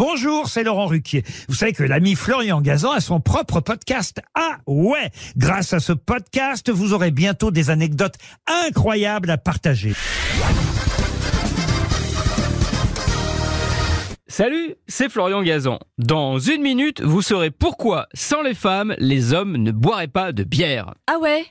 Bonjour, c'est Laurent Ruquier. Vous savez que l'ami Florian Gazan a son propre podcast. Ah ouais Grâce à ce podcast, vous aurez bientôt des anecdotes incroyables à partager. Salut, c'est Florian Gazan. Dans une minute, vous saurez pourquoi, sans les femmes, les hommes ne boiraient pas de bière. Ah ouais?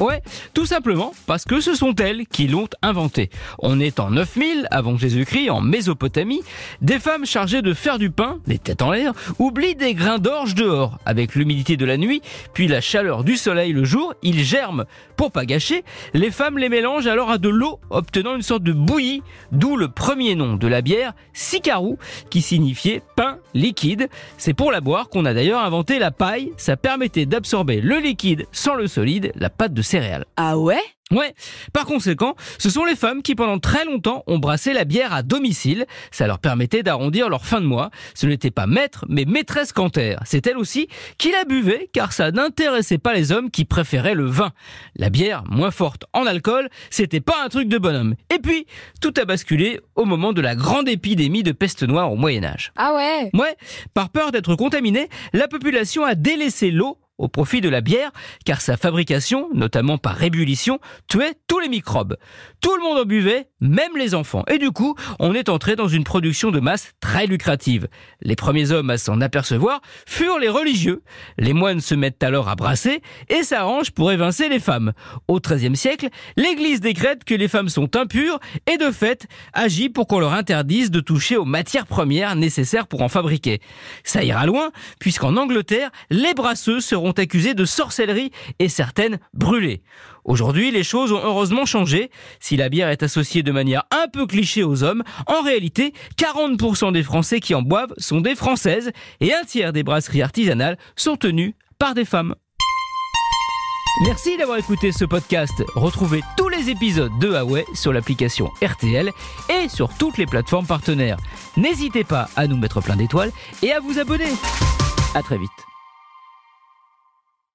Ouais, tout simplement parce que ce sont elles qui l'ont inventé. On est en 9000 avant Jésus-Christ, en Mésopotamie. Des femmes chargées de faire du pain, les têtes en l'air, oublient des grains d'orge dehors. Avec l'humidité de la nuit, puis la chaleur du soleil le jour, ils germent. Pour pas gâcher, les femmes les mélangent alors à de l'eau, obtenant une sorte de bouillie, d'où le premier nom de la bière, sicarou, qui signifiait pain liquide. C'est pour la boire qu'on a d'ailleurs inventé la paille. Ça permettait d'absorber le liquide sans le solide, la pâte de céréales. Ah ouais? Ouais. Par conséquent, ce sont les femmes qui pendant très longtemps ont brassé la bière à domicile. Ça leur permettait d'arrondir leur fin de mois. Ce n'était pas maître, mais maîtresse Canter. C'est elle aussi qui la buvait, car ça n'intéressait pas les hommes qui préféraient le vin. La bière, moins forte en alcool, c'était pas un truc de bonhomme. Et puis, tout a basculé au moment de la grande épidémie de peste noire au Moyen Âge. Ah ouais? Ouais, par peur d'être contaminée, la population a délaissé l'eau au profit de la bière, car sa fabrication, notamment par ébullition, tuait tous les microbes. Tout le monde en buvait, même les enfants. Et du coup, on est entré dans une production de masse très lucrative. Les premiers hommes à s'en apercevoir furent les religieux. Les moines se mettent alors à brasser et s'arrangent pour évincer les femmes. Au XIIIe siècle, l'Église décrète que les femmes sont impures et de fait agit pour qu'on leur interdise de toucher aux matières premières nécessaires pour en fabriquer. Ça ira loin, puisqu'en Angleterre, les brasseuses seront accusées de sorcellerie et certaines brûlées. Aujourd'hui, les choses ont heureusement changé. Si la bière est associée de manière un peu cliché aux hommes, en réalité, 40% des Français qui en boivent sont des Françaises et un tiers des brasseries artisanales sont tenues par des femmes. Merci d'avoir écouté ce podcast. Retrouvez tous les épisodes de Huawei sur l'application RTL et sur toutes les plateformes partenaires. N'hésitez pas à nous mettre plein d'étoiles et à vous abonner. À très vite.